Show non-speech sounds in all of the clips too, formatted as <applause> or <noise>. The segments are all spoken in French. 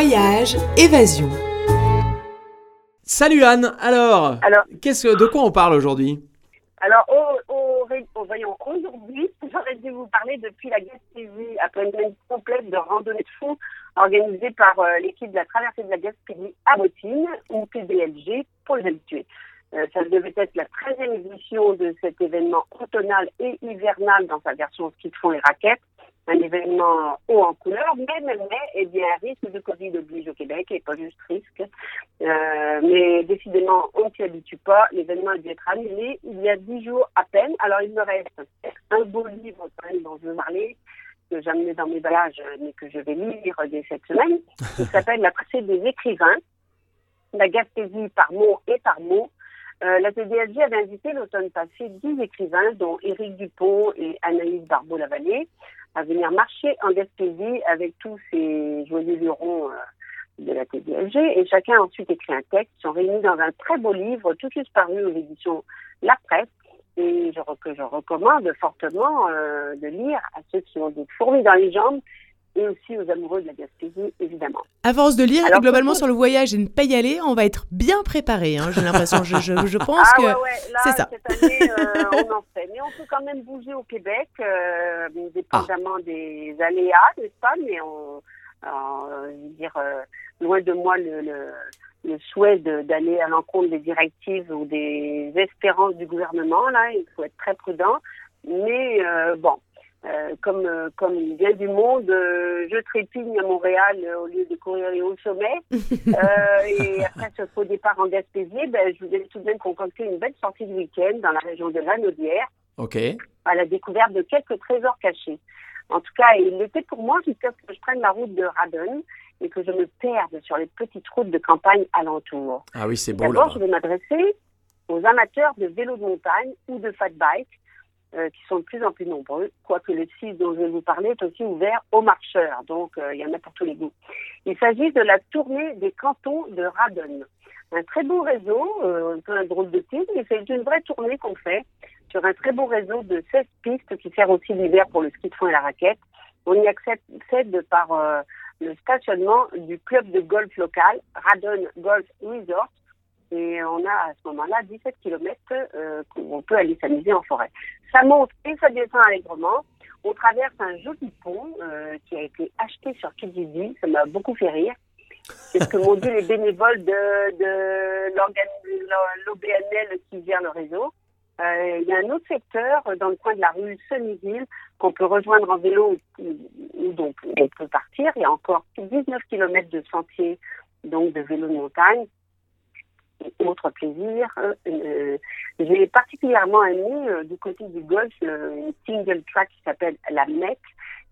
Voyage, évasion. Salut Anne, alors, Alors, qu'est-ce que- de quoi on parle aujourd'hui? Alors voyons, aujourd'hui, <laughs> j'aurais dû vous parler depuis la Gaspésie, après une semaine complète de randonnée de fond organisée par euh, l'équipe de la traversée de la Gaspésie à Bottine, ou PDLG, pour les habitués. Euh, ça devait être la 13e édition de cet événement automnal et hivernal dans sa version ski de fond et raquettes. Un événement haut en couleur, mais, mais, mais, eh bien, risque de Covid oblige au Québec, et pas juste risque. Euh, mais décidément, on ne s'y habitue pas. L'événement a dû être annulé il y a dix jours à peine. Alors, il me reste un beau livre quand même dont je veux parler, que j'ai amené dans mes bagages, mais que je vais lire dès cette semaine. <laughs> Il s'appelle La tracée des écrivains, la Gaspésie par mots et par mots. Euh, la TDLG avait invité l'automne passé dix écrivains, dont Éric Dupont et Anaïs Barbeau-Lavallée, à venir marcher en Gaspésie avec tous ces joyeux lurons euh, de la TDLG. Et chacun a ensuite écrit un texte. Ils sont réunis dans un très beau livre, tout juste paru aux éditions La Presse. Et je, que je recommande fortement euh, de lire à ceux qui ont des fourmis dans les jambes et aussi aux amoureux de la Gaspésie, évidemment. Force de lire Alors, globalement sur le voyage et ne pas y aller, on va être bien préparé. Hein, J'ai l'impression. Je, je, je pense ah que. ouais, c'est ça. cette année, euh, on en fait. Mais on peut quand même bouger au Québec, euh, dépendamment des aléas, n'est-ce pas? Mais on, euh, je veux dire, loin de moi le, le, le souhait d'aller à l'encontre des directives ou des espérances du gouvernement. Là, il faut être très prudent. Mais euh, bon, euh, comme euh, comme il vient du monde, euh, je trépigne à Montréal euh, au lieu de courir les hauts sommets. <laughs> Et après ce faux départ en Gaspésie, ben, je voulais tout de même concocter une belle sortie de week-end dans la région de Lanaudière Ok. à la découverte de quelques trésors cachés. En tout cas, il l'était pour moi jusqu'à ce que je prenne la route de Radon et que je me perde sur les petites routes de campagne alentour. Ah oui, c'est beau D'abord, je vais m'adresser aux amateurs de vélo de montagne ou de fat bike, euh, qui sont de plus en plus nombreux, quoique le site dont je vais vous parler est aussi ouvert aux marcheurs, donc euh, il y en a pour tous les goûts. Il s'agit de la tournée des cantons de Radon. Un très beau réseau, euh, un peu un drôle de titre, mais c'est une vraie tournée qu'on fait sur un très beau réseau de 16 pistes qui sert aussi l'hiver pour le ski de fond et la raquette. On y accède par le stationnement du club de golf local, Radon Golf Resort, et on a à ce moment-là 17 km euh, où on peut aller s'amuser en forêt. Ça monte et ça descend allègrement. On traverse un joli pont euh, qui a été acheté sur Kijiji. Ça m'a beaucoup fait rire. C'est ce que m'ont dit les bénévoles de, l'OBNL qui gère le réseau. Euh, il y a un autre secteur euh, dans le coin de la rue Sunny Hill qu'on peut rejoindre en vélo ou, ou donc on peut partir. Il y a encore 19 km de sentiers donc de vélo de montagne autre plaisir. Euh, euh, J'ai particulièrement aimé euh, du côté du golf une single track qui s'appelle la MEC,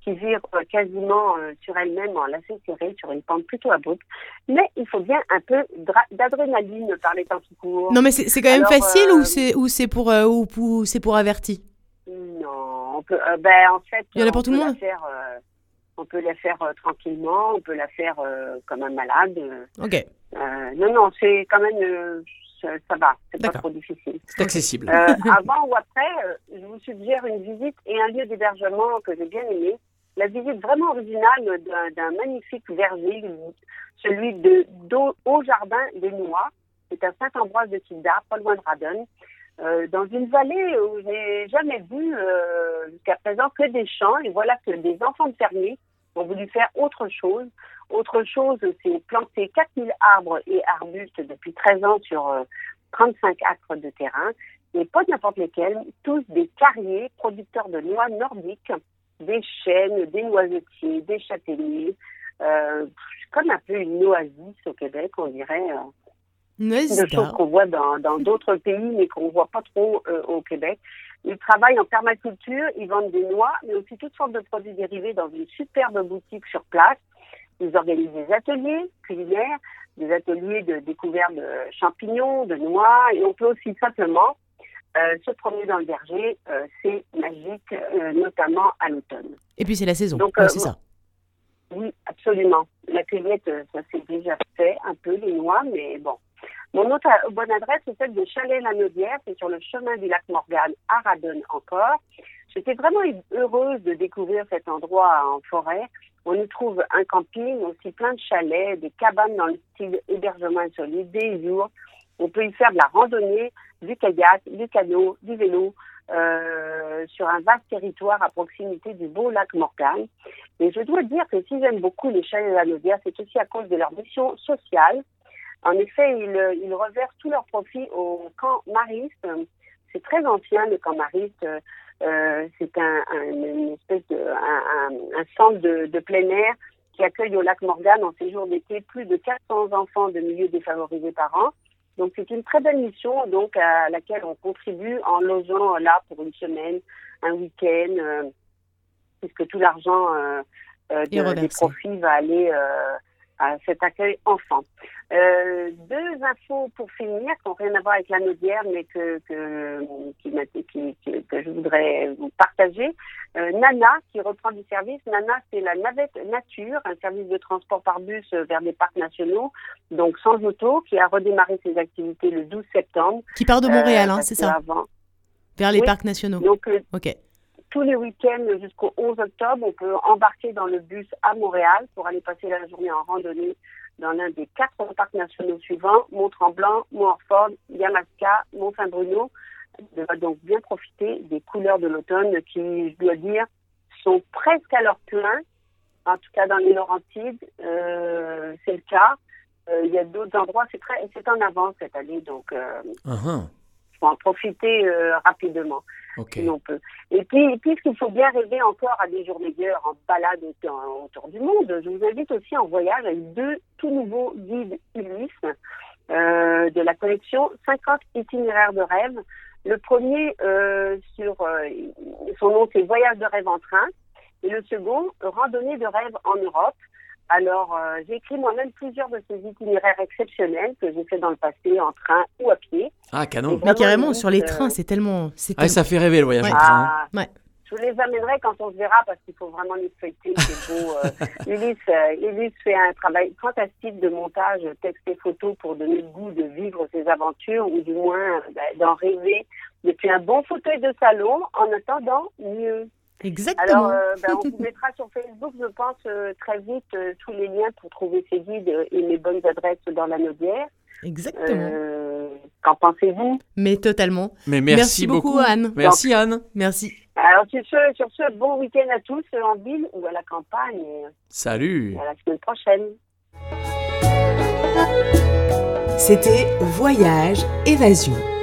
qui vire euh, quasiment euh, sur elle-même en lacet serré sur une pente plutôt abrupte. Mais il faut bien un peu d'adrénaline par les temps qui courent. Non, mais c'est quand même Alors, facile ou c'est ou c'est pour ou, ou c'est pour averti? Non, on peut. ben en fait, Il y en a on pour tout peut le monde? faire, on peut la faire euh, tranquillement, on peut la faire euh, comme un malade. euh, Ok. non, non, c'est quand même, ça, ça va, c'est pas trop difficile. C'est accessible. <laughs> Avant ou après, je vous suggère une visite et un lieu d'hébergement que j'ai bien aimé. La visite vraiment originale d'un- magnifique verger, celui de Au Jardin des Noix. C'est à Saint-Ambroise de Kildare, pas loin de Radon. Euh, dans une vallée où j'ai jamais vu euh, jusqu'à présent que des champs. Et voilà que des enfants de fermiers ont voulu faire autre chose. Autre chose, c'est planter 4000 arbres et arbustes depuis 13 ans sur euh, 35 acres de terrain et pas n'importe lesquels, tous des carriers producteurs de noix nordiques, des chênes, des noisetiers, des châtaigniers, euh, comme un peu une oasis au Québec, on dirait, euh, de choses qu'on voit dans dans d'autres pays, mais qu'on voit pas trop euh, au Québec. Ils travaillent en permaculture, ils vendent des noix, mais aussi toutes sortes de produits dérivés dans une superbe boutique sur place. Ils organisent des ateliers culinaires, des ateliers de découverte de champignons, de noix, et on peut aussi simplement euh, se promener dans le verger. Euh, c'est magique, euh, notamment à l'automne. Et puis c'est la saison. Donc, euh, c'est ça. Oui, absolument. La cueillette, ça s'est déjà fait un peu, les noix, mais bon. Mon autre euh, bonne adresse, c'est celle de Chalet-la-Naudière, c'est sur le chemin du lac Morgane à Radon encore. J'étais vraiment heureuse de découvrir cet endroit en forêt On y trouve un camping, aussi plein de chalets, des cabanes dans le style hébergement insolite, des jours. On peut y faire de la randonnée, du kayak, du canot, du vélo, euh, sur un vaste territoire à proximité du beau lac Morgan. Et je dois dire que si j'aime beaucoup les chalets de la Naudière, c'est aussi à cause de leur mission sociale. En effet, ils, ils reversent tous leurs profits au camp mariste. C'est très ancien, le camp mariste. Euh, c'est un, un, une espèce de un, un centre de, de, plein air qui accueille au lac Morgan en séjour d'été plus de 400 enfants de milieux défavorisés par an. Donc c'est une très belle mission donc à laquelle on contribue en logeant là pour une semaine, un week-end, euh, puisque tout l'argent euh, euh de, des profits va aller euh, à cet accueil enfant. Euh, deux infos pour finir qui n'ont rien à voir avec la Naudière, mais que que, qui, qui, que je voudrais vous partager. Euh, Nana qui reprend du service. Nana, c'est la navette nature, un service de transport par bus vers des parcs nationaux, donc sans auto, qui a redémarré ses activités le 12 septembre. Qui part de Montréal, euh, hein, c'est ça avant. Vers les parcs nationaux. Donc, euh, ok tous les week-ends jusqu'au 11 octobre, on peut embarquer dans le bus à Montréal pour aller passer la journée en randonnée dans l'un des quatre parcs nationaux suivants, Mont-Tremblant, Mont-Orford, Yamaska, Mont-Saint-Bruno. On va donc bien profiter des couleurs de l'automne qui, je dois dire, sont presque à leur plein. En tout cas, dans les Laurentides, euh, c'est le cas. Euh, il y a d'autres endroits, c'est très, c'est en avance cette année, donc euh, uh -huh. Faut en profiter euh, rapidement. Okay. on peut. Et puis, puisqu'il faut bien rêver encore à des jours meilleurs en balade autour, autour du monde, je vous invite aussi en voyage avec deux tout nouveaux guides Ulysse euh, de la collection 50 itinéraires de rêve. Le premier, euh, sur euh, son nom, c'est Voyage de rêve en train. Et le second, Randonnée de rêve en Europe. Alors, euh, j'ai écrit moi-même plusieurs de ces itinéraires exceptionnels que j'ai fait dans le passé en train ou à pied. Ah, canon. Mais carrément, sur les trains, c'est tellement. Ah, tellement... ça fait rêver le voyage ouais. en train. Ah, ouais. Je vous les amènerai quand on se verra parce qu'il faut vraiment les feuilleter, c'est beau. Euh, <laughs> Ulysse, euh, Ulysse fait un travail fantastique de montage, texte et photo pour donner le goût de vivre ses aventures ou du moins ben, d'en rêver depuis un bon fauteuil de salon en attendant mieux. Exactement. Alors, euh, ben, on vous mettra sur Facebook, je pense, euh, très vite euh, tous les liens pour trouver ces guides et les bonnes adresses dans la Naudière. Exactement. Qu'en pensez-vous? Mais totalement. Mais merci, merci beaucoup, beaucoup, Anne. Merci, Anne. Merci. Alors, sur ce, sur ce, bon week-end à tous en ville ou à la campagne. Salut. À la semaine prochaine. C'était Voyage Évasion.